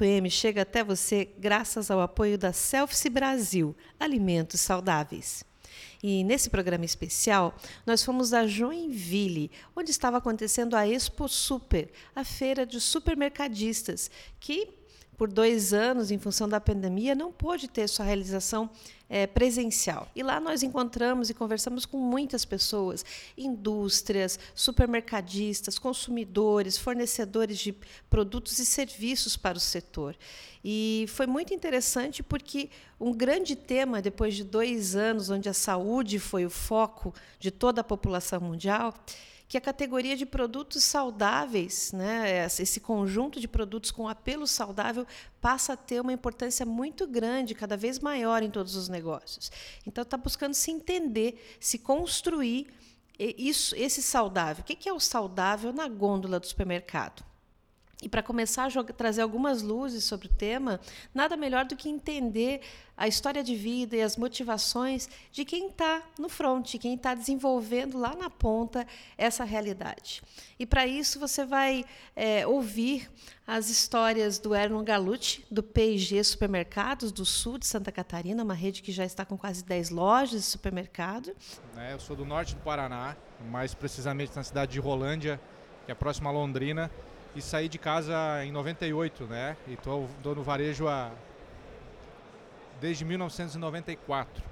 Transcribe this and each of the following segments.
Ponto M chega até você graças ao apoio da Selfie Brasil, Alimentos Saudáveis. E nesse programa especial, nós fomos a Joinville, onde estava acontecendo a Expo Super, a feira de supermercadistas, que por dois anos, em função da pandemia, não pôde ter sua realização é, presencial. E lá nós encontramos e conversamos com muitas pessoas, indústrias, supermercadistas, consumidores, fornecedores de produtos e serviços para o setor. E foi muito interessante porque um grande tema, depois de dois anos, onde a saúde foi o foco de toda a população mundial, que a categoria de produtos saudáveis, né, esse conjunto de produtos com apelo saudável, passa a ter uma importância muito grande, cada vez maior em todos os negócios. Então, está buscando se entender, se construir isso, esse saudável. O que é o saudável na gôndola do supermercado? E para começar a jogar, trazer algumas luzes sobre o tema, nada melhor do que entender a história de vida e as motivações de quem está no front, quem está desenvolvendo lá na ponta essa realidade. E para isso você vai é, ouvir as histórias do Erno Galucci, do P&G Supermercados do sul de Santa Catarina, uma rede que já está com quase 10 lojas de supermercado. É, eu sou do norte do Paraná, mais precisamente na cidade de Rolândia, que é próxima a Londrina e saí de casa em 98, né? E tô, tô no varejo a, desde 1994,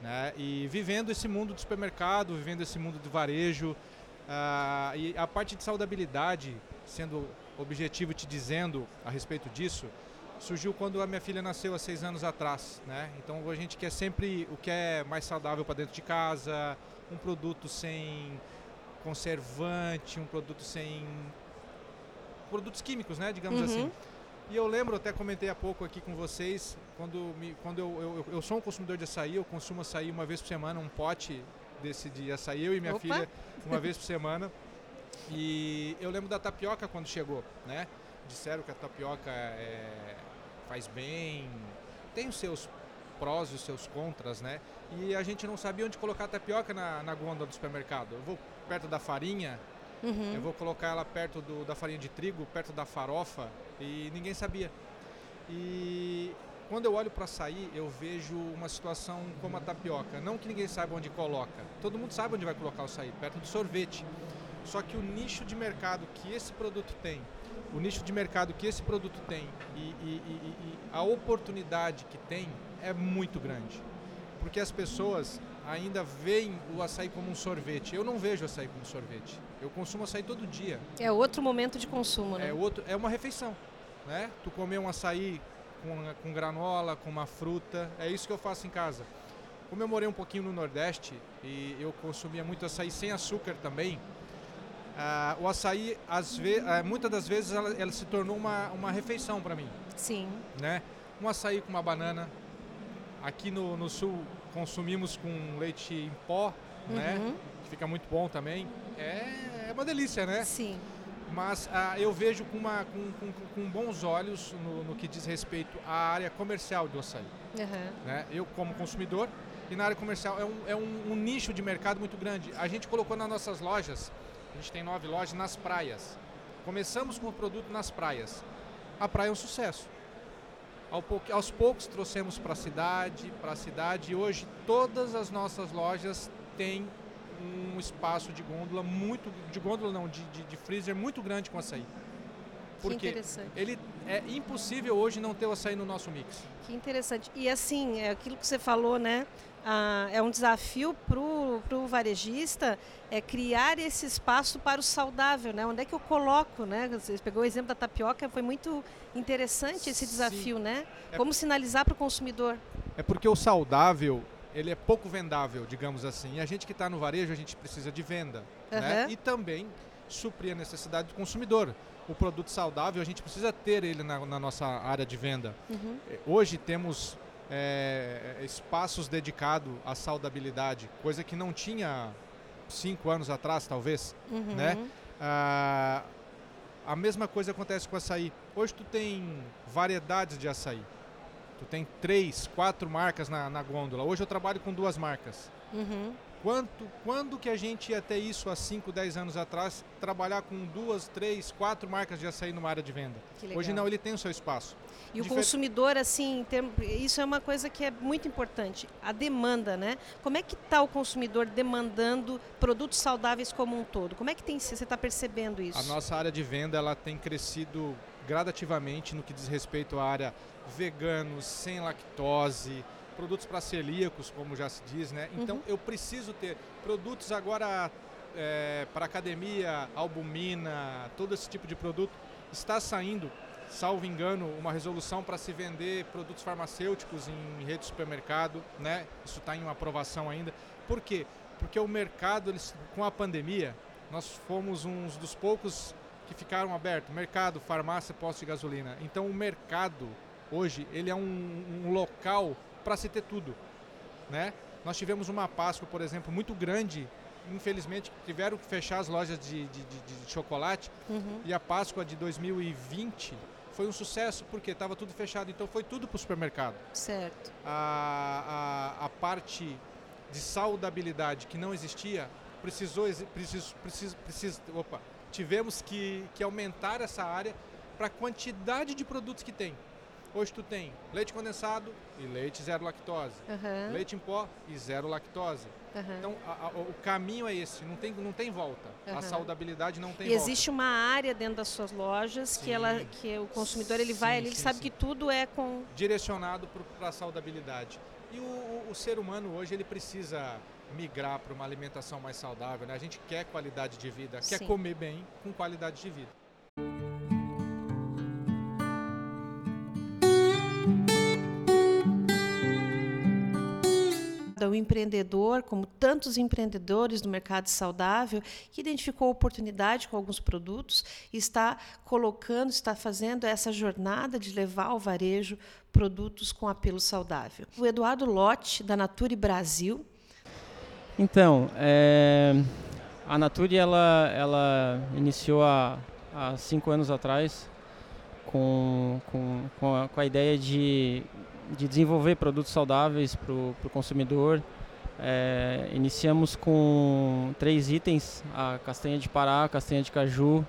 né? E vivendo esse mundo do supermercado, vivendo esse mundo do varejo, uh, e a parte de saudabilidade, sendo objetivo te dizendo a respeito disso, surgiu quando a minha filha nasceu há seis anos atrás, né? Então a gente quer sempre o que é mais saudável para dentro de casa, um produto sem conservante, um produto sem produtos químicos, né, digamos uhum. assim. E eu lembro, até comentei há pouco aqui com vocês, quando, me, quando eu, eu, eu, sou um consumidor de açaí, eu consumo açaí uma vez por semana, um pote desse de açaí, eu e minha Opa. filha, uma vez por semana. E eu lembro da tapioca quando chegou, né? Disseram que a tapioca é, faz bem, tem os seus prós e os seus contras, né? E a gente não sabia onde colocar a tapioca na, na gôndola do supermercado. Eu vou perto da farinha, Uhum. Eu vou colocar ela perto do, da farinha de trigo, perto da farofa, e ninguém sabia. E quando eu olho para açaí, eu vejo uma situação como a tapioca. Não que ninguém saiba onde coloca. Todo mundo sabe onde vai colocar o açaí, perto do sorvete. Só que o nicho de mercado que esse produto tem, o nicho de mercado que esse produto tem e, e, e, e a oportunidade que tem é muito grande. Porque as pessoas ainda veem o açaí como um sorvete. Eu não vejo açaí como sorvete. Eu consumo açaí todo dia. É outro momento de consumo, né? É, outro, é uma refeição, né? Tu comer um açaí com, com granola, com uma fruta, é isso que eu faço em casa. Como eu morei um pouquinho no Nordeste e eu consumia muito açaí sem açúcar também, uh, o açaí, às uh, muitas das vezes, ela, ela se tornou uma, uma refeição para mim. Sim. Né? Um açaí com uma banana. Aqui no, no Sul consumimos com leite em pó, né? uhum. né? Que fica muito bom também. É, é uma delícia, né? Sim. Mas ah, eu vejo com, uma, com, com, com bons olhos no, no, que diz respeito à área comercial do açaí. Uhum. Né? Eu, como consumidor, e na área comercial é, um, é um, um, nicho de mercado muito grande. A gente colocou nas nossas lojas, a gente tem nove lojas nas praias. Começamos com o produto nas praias. A praia é um sucesso. Aos poucos trouxemos para a cidade, para a cidade, e hoje todas as nossas lojas têm um espaço de gôndola muito, de gôndola não, de, de, de freezer muito grande com açaí. Porque ele é impossível hoje não ter o açaí no nosso mix. Que interessante. E assim, é aquilo que você falou, né? Ah, é um desafio para o varejista é criar esse espaço para o saudável, né? Onde é que eu coloco, né? Você pegou o exemplo da tapioca, foi muito interessante esse desafio, Sim. né? É Como sinalizar para o consumidor? É porque o saudável ele é pouco vendável, digamos assim. E a gente que está no varejo, a gente precisa de venda, uhum. né? E também suprir a necessidade do consumidor. O produto saudável, a gente precisa ter ele na, na nossa área de venda. Uhum. Hoje temos é, espaços dedicados à saudabilidade, coisa que não tinha cinco anos atrás, talvez, Uhum. né? Ah, a mesma coisa acontece com açaí. Hoje tu tem variedades de açaí. Tu tem três, quatro marcas na, na gôndola. Hoje eu trabalho com duas marcas. Uhum. Quanto, quando que a gente ia ter isso há 5, 10 anos atrás, trabalhar com duas, três, quatro marcas de açaí numa área de venda? Hoje não, ele tem o seu espaço. E o Difer- consumidor, assim, isso é uma coisa que é muito importante, a demanda, né? Como é que está o consumidor demandando produtos saudáveis como um todo? Como é que tem, você está percebendo isso? A nossa área de venda ela tem crescido gradativamente no que diz respeito à área veganos, sem lactose, produtos para celíacos, como já se diz, né? Então Uhum. eu preciso ter produtos agora para academia, albumina, todo esse tipo de produto está saindo, salvo engano, uma resolução para se vender produtos farmacêuticos em rede de supermercado, né? Isso está em uma aprovação ainda. Por quê? Porque o mercado, eles, com a pandemia, nós fomos uns dos poucos que ficaram abertos, mercado, farmácia, posto de gasolina. Então o mercado hoje ele é um, um local para se ter tudo, né? Nós tivemos uma Páscoa, por exemplo, muito grande. Infelizmente tiveram que fechar as lojas de, de, de- de chocolate Uhum. e a Páscoa de 2020 foi um sucesso porque estava tudo fechado. Então foi tudo para o supermercado Certo. a, a, a parte de saudabilidade que não existia, precisou, precis, precis, precis, opa, tivemos que, que aumentar essa área para a quantidade de produtos que tem. Hoje tu tem leite condensado e leite zero lactose, Aham, leite em pó e zero lactose. aham. Então a- a- o caminho é esse, não tem, não tem volta. Aham. A saudabilidade não tem E volta. existe uma área dentro das suas lojas que Sim. ela, que o consumidor ele vai Sim, ali, ele sim, sabe que tudo é com direcionado para a saudabilidade. E o, o- o ser humano hoje ele precisa migrar para uma alimentação mais saudável. Né? A gente quer qualidade de vida, quer comer bem com qualidade de vida. Empreendedor, como tantos empreendedores do mercado saudável, que identificou oportunidade com alguns produtos e está colocando, está fazendo essa jornada de levar ao varejo produtos com apelo saudável. O Eduardo Lotte, da Nature Brasil, Então, é, a Nature ela, ela iniciou há, há cinco anos atrás com, com, com, a, com a ideia de, de desenvolver produtos saudáveis para o consumidor. É, iniciamos com três itens, a castanha de Pará, a castanha de caju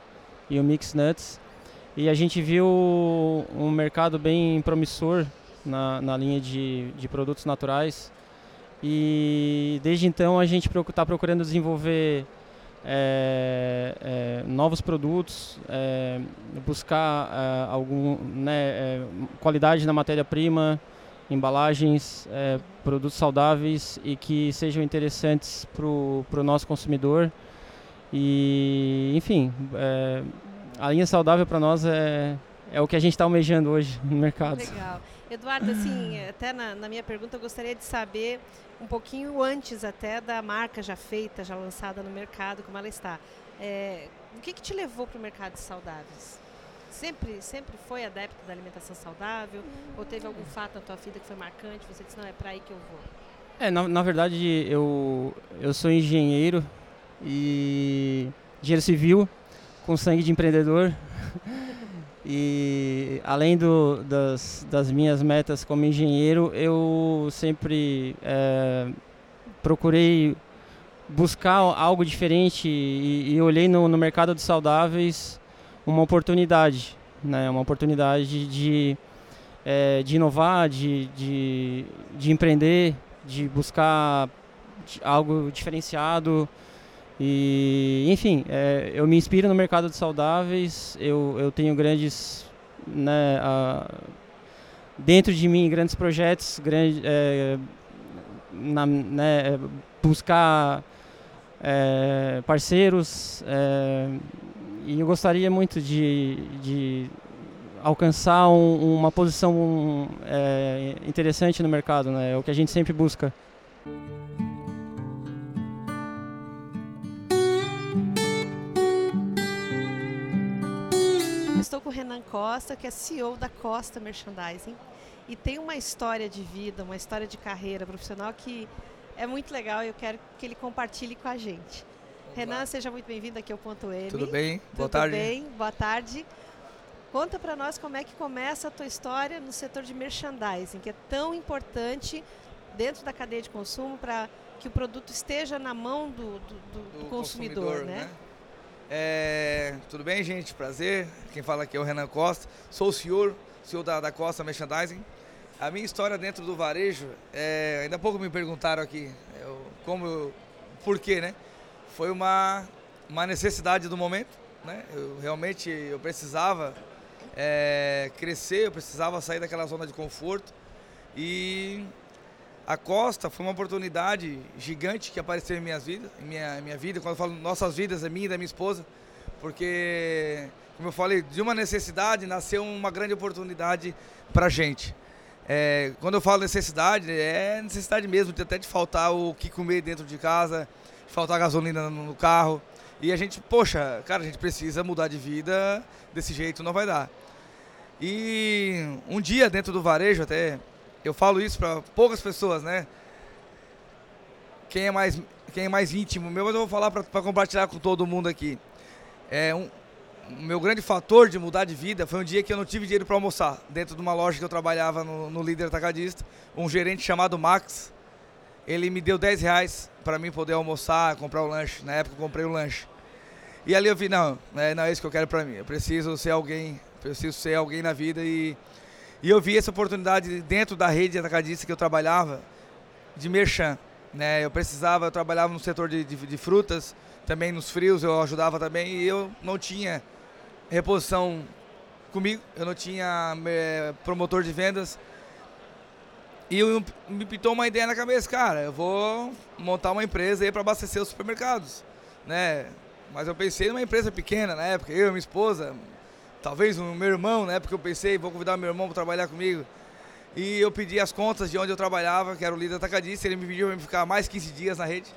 e o Mix Nuts. E a gente viu um mercado bem promissor na, na linha de, de produtos naturais. E desde então a gente está procurando desenvolver é, é, novos produtos, é, buscar é, algum né, é, qualidade na matéria-prima, embalagens, é, produtos saudáveis e que sejam interessantes para o nosso consumidor. E, enfim, é, a linha saudável para nós é, é o que a gente está almejando hoje no mercado. Legal. Eduardo, assim, até na, na, minha pergunta eu gostaria de saber um pouquinho antes até da marca já feita, já lançada no mercado, como ela está. É, o que, que te levou para o mercado de saudáveis? Sempre, sempre foi adepto da alimentação saudável? Ou teve algum fato na tua vida que foi marcante? Você disse, não, é para aí que eu vou? É, na, na verdade, eu, eu sou engenheiro e engenheiro civil com sangue de empreendedor. E além do, das, das, minhas metas como engenheiro, eu sempre é, procurei buscar algo diferente e, e olhei no, no, mercado de saudáveis uma oportunidade, né? uma oportunidade de, é, de inovar, de, de, de empreender, de buscar algo diferenciado. E, enfim, é, eu me inspiro no mercado de saudáveis, eu, eu tenho grandes, né, uh, dentro de mim, grandes projetos, grande, é, na, né, buscar é, parceiros, e eu gostaria muito de, de alcançar um, uma posição é, interessante no mercado, né, é o que a gente sempre busca. Estou com o Renan Costa, que é CEO da Costa Merchandising. e tem uma história de vida, uma história de carreira profissional que é muito legal e eu quero que ele compartilhe com a gente. Renan, seja muito bem-vindo aqui ao Ponto M. Tudo bem? Tudo Boa tarde. Tudo bem? Boa tarde. Conta para nós como é que começa a tua história no setor de merchandising, que é tão importante dentro da cadeia de consumo para que o produto esteja na mão do, do, do, do consumidor, consumidor, né? né? É, tudo bem, gente? Prazer. Quem fala aqui é o Renan Costa. Sou o senhor, senhor da, da Costa Merchandising. A minha história dentro do varejo, é, ainda há pouco me perguntaram aqui eu, como, eu, por quê, né? Foi uma, uma necessidade do momento, né? Eu, realmente eu precisava é, crescer, eu precisava sair daquela zona de conforto e a Costa foi uma oportunidade gigante que apareceu em minhas vidas, em minha, minha vida, quando eu falo nossas vidas, a minha e da minha esposa, porque, como eu falei, de uma necessidade nasceu uma grande oportunidade para a gente. É, quando eu falo necessidade, é necessidade mesmo, até de faltar o que comer dentro de casa, de faltar gasolina no carro. E a gente, poxa, cara, a gente precisa mudar de vida, desse jeito não vai dar. E um dia dentro do varejo, até eu falo isso para poucas pessoas, né? Quem é mais, quem é mais íntimo meu, mas eu vou falar para compartilhar com todo mundo aqui. É um, meu grande fator de mudar de vida foi um dia que eu não tive dinheiro para almoçar. Dentro de uma loja que eu trabalhava no, no líder atacadista, um gerente chamado Max, ele me deu 10 reais para mim poder almoçar, comprar o lanche. Na época eu comprei o lanche. E ali eu vi, não, é, não é isso que eu quero para mim. Eu preciso ser alguém, preciso ser alguém na vida e e eu vi essa oportunidade dentro da rede atacadista que eu trabalhava, de merchan. Né? Eu precisava, eu trabalhava no setor de, de, de frutas, também nos frios eu ajudava também, e eu não tinha reposição comigo, eu não tinha é, promotor de vendas. E eu, me pintou uma ideia na cabeça, cara, eu vou montar uma empresa aí para abastecer os supermercados, né? Mas eu pensei numa empresa pequena na época, eu e minha esposa, talvez o meu irmão, né? Porque eu pensei, vou convidar meu irmão para trabalhar comigo. E eu pedi as contas de onde eu trabalhava, que era o líder atacadista, ele me pediu para ficar mais 15 dias na rede.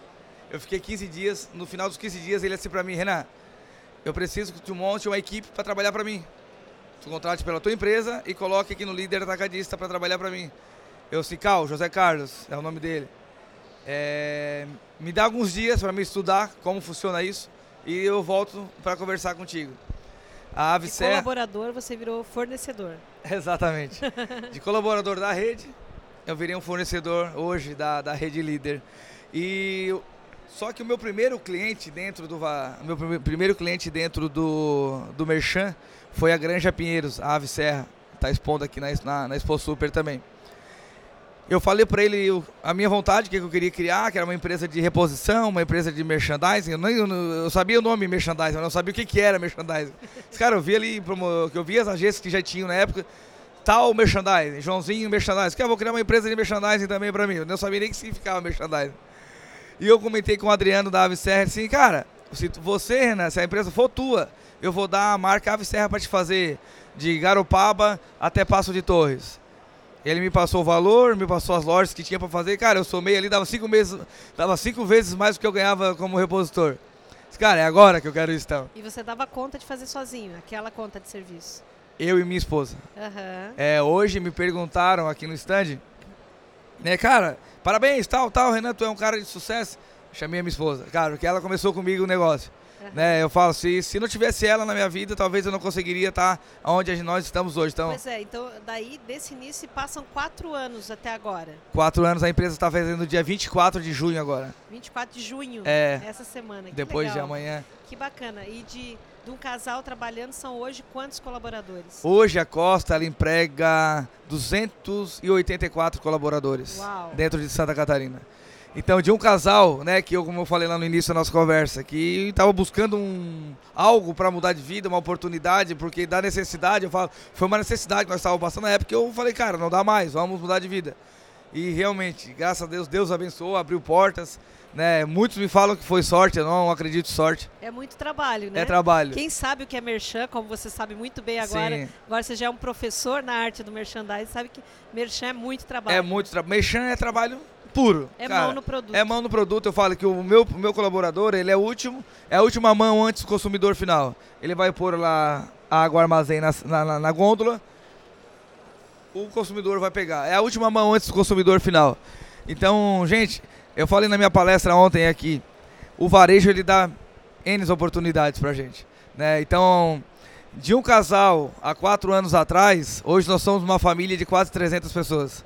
Eu fiquei 15 dias, no final dos 15 dias ele disse para mim, Renan, eu preciso que tu monte uma equipe para trabalhar para mim. Tu contrate pela tua empresa e coloque aqui no líder atacadista para trabalhar para mim. Eu disse, Cal, José Carlos, é o nome dele. É, me dá alguns dias para me estudar como funciona isso e eu volto para conversar contigo. A De colaborador, você virou fornecedor. Exatamente. De colaborador da rede, eu virei um fornecedor hoje da, da rede líder. E só que o meu primeiro cliente dentro do meu primeiro cliente dentro do do Merchan foi a Granja Pinheiros, a Ave Serra, está expondo aqui na, na, na Expo Super também eu falei para ele a minha vontade, que eu queria criar, que era uma empresa de reposição, uma empresa de merchandising. Eu, nem, eu sabia o nome merchandising, mas não sabia o que, que era merchandising. Esse cara, eu vi ali, que eu vi as agências que já tinham na época, tal merchandising, Joãozinho merchandising. Que eu vou criar uma empresa de merchandising também para mim. Eu não sabia nem o que significava merchandising. E eu comentei com o Adriano da Ave Serra assim, cara, se você, Renan, se a empresa for tua, eu vou dar a marca Ave Serra para te fazer de Garopaba até Passo de Torres. Ele me passou o valor, me passou as lojas que tinha para fazer. Cara, eu somei ali, dava cinco meses, dava cinco vezes mais do que eu ganhava como repositor. Cara, é agora que eu quero isso então. E você dava conta de fazer sozinho, aquela conta de serviço? Eu e minha esposa. Uhum. É, hoje me perguntaram aqui no stand, né, cara, parabéns, tal, tal, Renan, tu é um cara de sucesso. Chamei a minha esposa, cara, porque ela começou comigo o negócio. Né? Eu falo, se, se não tivesse ela na minha vida, talvez eu não conseguiria estar onde nós estamos hoje. Então, pois é, então daí desse início passam quatro anos até agora. Quatro anos, a empresa está fazendo dia 24 de junho agora. 24 de junho, é, essa semana. Que depois legal. de amanhã. Que bacana. E de, de um casal trabalhando, são hoje quantos colaboradores? Hoje a Costa ela emprega 284 colaboradores Uau. dentro de Santa Catarina. Então, de um casal, né, que eu, como eu falei lá no início da nossa conversa, que estava buscando um, algo para mudar de vida, uma oportunidade, porque da necessidade, eu falo, foi uma necessidade que nós estávamos passando na época, que eu falei, cara, não dá mais, vamos mudar de vida. E realmente, graças a Deus, Deus abençoou, abriu portas, né? Muitos me falam que foi sorte, eu não acredito em sorte. É muito trabalho, né? É trabalho. Quem sabe o que é merchan, como você sabe muito bem agora, Sim. agora você já é um professor na arte do merchandising, sabe que merchan é muito trabalho. É muito trabalho. Merchan é trabalho puro. É cara. mão no produto. É mão no produto. Eu falo que o meu, meu colaborador, ele é o último, é a última mão antes do consumidor final. Ele vai pôr lá a água armazém na, na, na gôndola. o consumidor vai pegar. É a última mão antes do consumidor final. Então, gente, eu falei na minha palestra ontem aqui, o varejo ele dá N oportunidades pra gente. Né? Então, de um casal há quatro anos atrás, hoje nós somos uma família de quase 300 pessoas.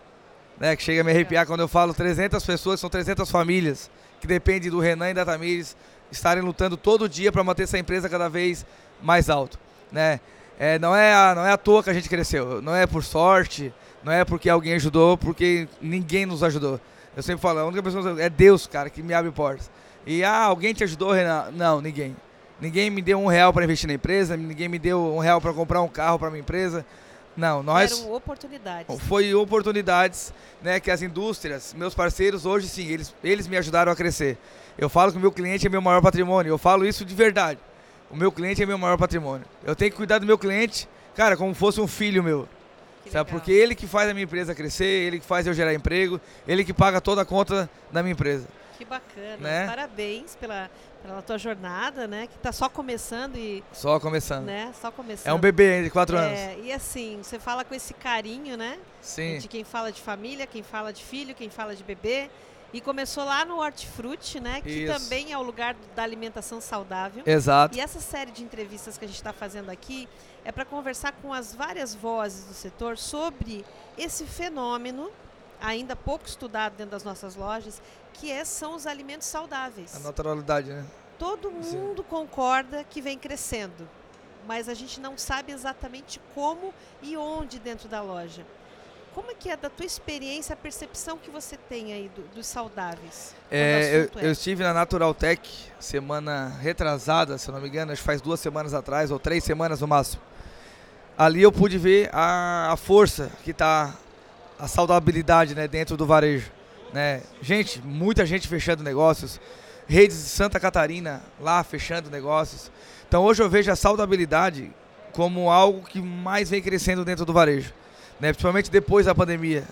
Né? Que chega a me arrepiar quando eu falo 300 pessoas, são 300 famílias que dependem do Renan e da Tamires estarem lutando todo dia para manter essa empresa cada vez mais alto. Né? É, não, é a, não é à toa que a gente cresceu, não é por sorte, não é porque alguém ajudou, porque ninguém nos ajudou. Eu sempre falo, a única pessoa é Deus, cara, que me abre portas. E ah, alguém te ajudou, Renan? Não, ninguém. Ninguém me deu um real para investir na empresa, ninguém me deu um real para comprar um carro para minha empresa. Não, nós. Eram oportunidades. Foi oportunidades, né, que as indústrias, meus parceiros, hoje sim, eles, eles me ajudaram a crescer. Eu falo que o meu cliente é meu maior patrimônio, eu falo isso de verdade. O meu cliente é meu maior patrimônio. Eu tenho que cuidar do meu cliente, cara, como fosse um filho meu. Que Sabe? legal. Porque ele que faz a minha empresa crescer, ele que faz eu gerar emprego, ele que paga toda a conta da minha empresa. Que bacana. Né? Parabéns pela, pela tua jornada, né? Que está só começando e, Só começando. né? Só começando. É um bebê de quatro anos. É, e assim, você fala com esse carinho, né? Sim. De quem fala de família, quem fala de filho, quem fala de bebê. E começou lá no Hortifruti, né? Que Isso. também é o lugar da alimentação saudável. Exato. E essa série de entrevistas que a gente está fazendo aqui é para conversar com as várias vozes do setor sobre esse fenômeno, ainda pouco estudado dentro das nossas lojas, que é, são os alimentos saudáveis. A naturalidade, né? Todo Sim. mundo concorda que vem crescendo, mas a gente não sabe exatamente como e onde dentro da loja. Como é que é da tua experiência, a percepção que você tem aí do- dos saudáveis? É, eu, assunto eu estive na Natural Tech semana retrasada, se não me engano, acho que faz duas semanas atrás, ou três semanas no máximo. Ali eu pude ver a, a força que está, a saudabilidade né, dentro do varejo. Né? Gente, muita gente fechando negócios, redes de Santa Catarina lá fechando negócios. Então hoje eu vejo a saudabilidade como algo que mais vem crescendo dentro do varejo, né? principalmente depois da pandemia.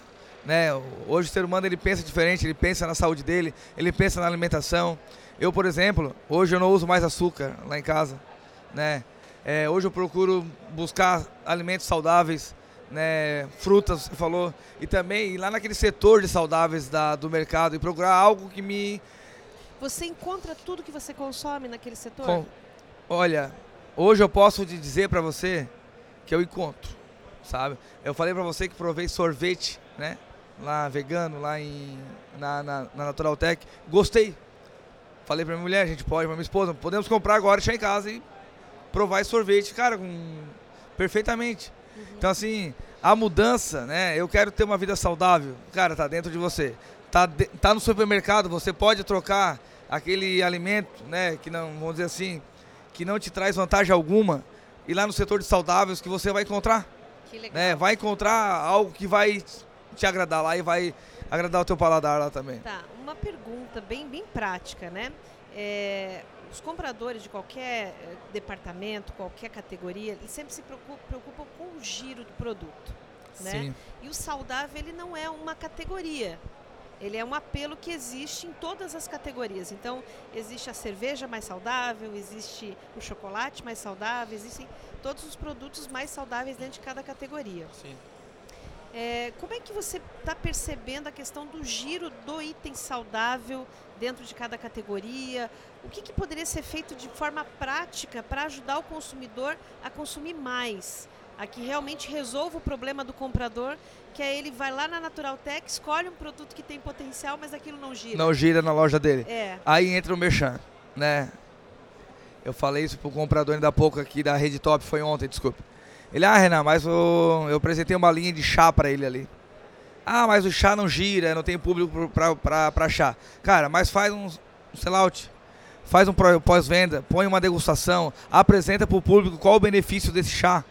Né? Hoje o ser humano ele pensa diferente, ele pensa na saúde dele, ele pensa na alimentação. Eu, por exemplo, hoje eu não uso mais açúcar lá em casa, né? É, hoje eu procuro buscar alimentos saudáveis, né? Frutas, você falou, e também ir lá naquele setor de saudáveis da, do mercado e procurar algo que me Você encontra tudo que você consome naquele setor? com- Olha, hoje eu posso te dizer pra você que eu encontro, sabe? Eu falei pra você que provei sorvete, né? Lá vegano, lá em na, na, na Natural Tech. Gostei. Falei pra minha mulher, a gente pode, pra minha esposa, podemos comprar agora, deixar em casa e provar esse sorvete, cara, com perfeitamente. Então assim, a mudança, né? Eu quero ter uma vida saudável. Cara, tá dentro de você. Tá, de- tá no supermercado, você pode trocar aquele alimento, né, que não, vamos dizer assim, que não te traz vantagem alguma, e lá no setor de saudáveis que você vai encontrar, Que legal. né? Vai encontrar algo que vai te agradar lá e vai agradar o teu paladar lá também. Tá, uma pergunta bem, bem prática, né? É, os compradores de qualquer eh, departamento, qualquer categoria, eles sempre se preocu- preocupam com o giro do produto, né? Sim. E o saudável, ele não é uma categoria. Ele é um apelo que existe em todas as categorias. Então, existe a cerveja mais saudável, existe o chocolate mais saudável, existem todos os produtos mais saudáveis dentro de cada categoria. Sim. É, como é que você está percebendo a questão do giro do item saudável dentro de cada categoria? O que, que poderia ser feito de forma prática para ajudar o consumidor a consumir mais? A que realmente resolva o problema do comprador, que é ele vai lá na Natural Tech, escolhe um produto que tem potencial, mas aquilo não gira. Não gira na loja dele. É, Aí entra o Merchan, né? Eu falei isso pro comprador ainda há pouco aqui da Rede Top, foi ontem, desculpa. Ele, ah, Renan, mas eu, eu apresentei uma linha de chá pra ele ali. Ah, mas o chá não gira, não tem público pra chá. Cara, mas faz um, um sellout, faz um pós-venda, põe uma degustação, apresenta pro público qual o benefício desse chá.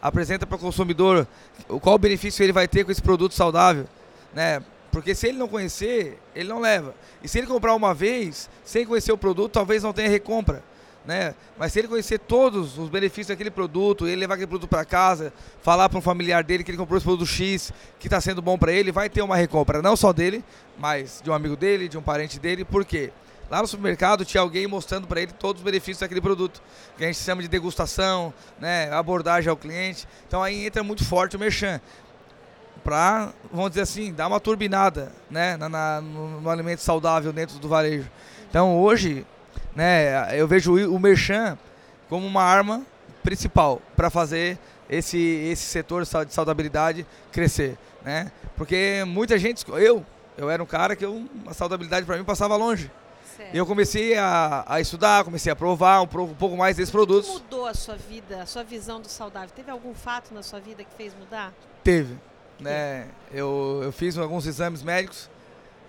Apresenta para o consumidor o- qual o benefício ele vai ter com esse produto saudável, né? Porque se ele não conhecer, ele não leva. E se ele comprar uma vez, sem conhecer o produto, talvez não tenha recompra. Né? Mas se ele conhecer todos os benefícios daquele produto, ele levar aquele produto para casa, falar para um familiar dele que ele comprou esse produto X, que está sendo bom para ele, vai ter uma recompra, não só dele, mas de um amigo dele, de um parente dele. Por quê? Lá no supermercado tinha alguém mostrando para ele todos os benefícios daquele produto, que a gente chama de degustação, né, abordagem ao cliente. Então aí entra muito forte o merchan. para, vamos dizer assim, dar uma turbinada né, na, na no, no, alimento saudável dentro do varejo. Então hoje, né, eu vejo o, Merchan como uma arma principal para fazer esse, esse setor de saudabilidade crescer. Né? Porque muita gente, eu, eu era um cara que eu, a saudabilidade para mim passava longe. Certo. Eu comecei a, a, estudar, comecei a provar um, um pouco mais desses produtos. Como mudou a sua vida, a sua visão do saudável? Teve algum fato na sua vida que fez mudar? Teve. Né? Eu, eu fiz alguns exames médicos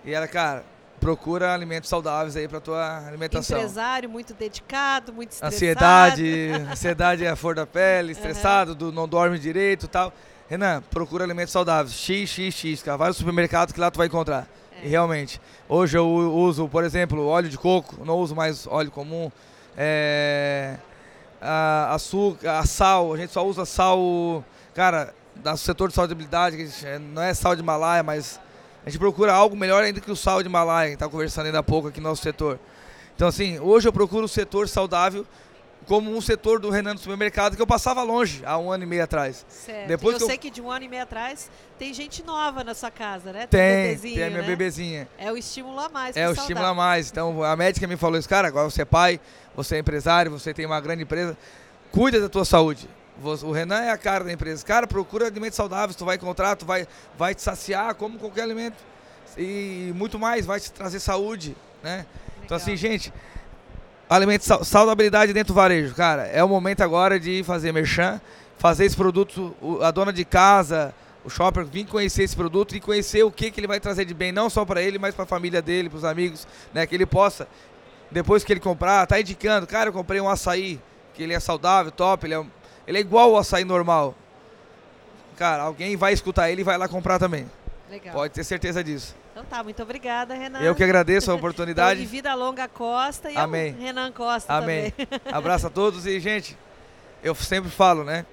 e era, cara, procura alimentos saudáveis aí para tua alimentação. Empresário muito dedicado, muito estressado. Ansiedade, ansiedade é a flor da pele, estressado, uhum. do, não dorme direito, tal. Renan, procura alimentos saudáveis. X, X, X, cara. Vai no supermercado que lá tu vai encontrar. É. E realmente. Hoje eu uso, por exemplo, óleo de coco. Não uso mais óleo comum. É, a, açúcar, a sal. A gente só usa sal, cara, do setor de saudabilidade. Não é sal de Himalaia, mas a gente procura algo melhor ainda que o sal de Himalaia. A gente tá conversando ainda há pouco aqui no nosso setor. Então, assim, hoje eu procuro o setor saudável como um setor do Renan do supermercado que eu passava longe há um ano e meio atrás. Certo. Depois eu, eu sei que de um ano e meio atrás tem gente nova na sua casa, né? Tem, tem, tem a minha né? bebezinha. É o estímulo a mais. É o estímulo a mais. Então a médica me falou isso, cara, agora você é pai, você é empresário, você tem uma grande empresa, cuida da tua saúde. O Renan é a cara da empresa. Cara, procura alimentos saudáveis, tu vai encontrar, tu vai, vai te saciar como qualquer alimento. E muito mais, vai te trazer saúde, né? Legal. Então assim, gente, Alimento, saudabilidade dentro do varejo, cara. É o momento agora de fazer merchan, fazer esse produto, a dona de casa, o shopper vir conhecer esse produto e conhecer o que, que ele vai trazer de bem, não só para ele, mas para a família dele, para os amigos, né? Que ele possa, depois que ele comprar, tá indicando, cara, eu comprei um açaí, que ele é saudável, top, ele é, ele é igual ao açaí normal. Cara, alguém vai escutar ele e vai lá comprar também. Legal. Pode ter certeza disso. Então tá, muito obrigada, Renan. Eu que agradeço a oportunidade. então, de vida longa Costa e Amém. Renan Costa Amém. também. Abraço a todos e, gente, eu sempre falo, né?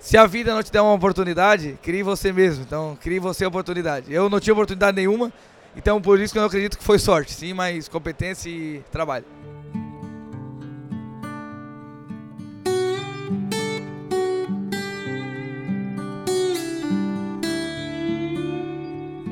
Se a vida não te der uma oportunidade, crie você mesmo. Então, crie você a oportunidade. Eu não tinha oportunidade nenhuma, então por isso que eu não acredito que foi sorte, sim, mas competência e trabalho.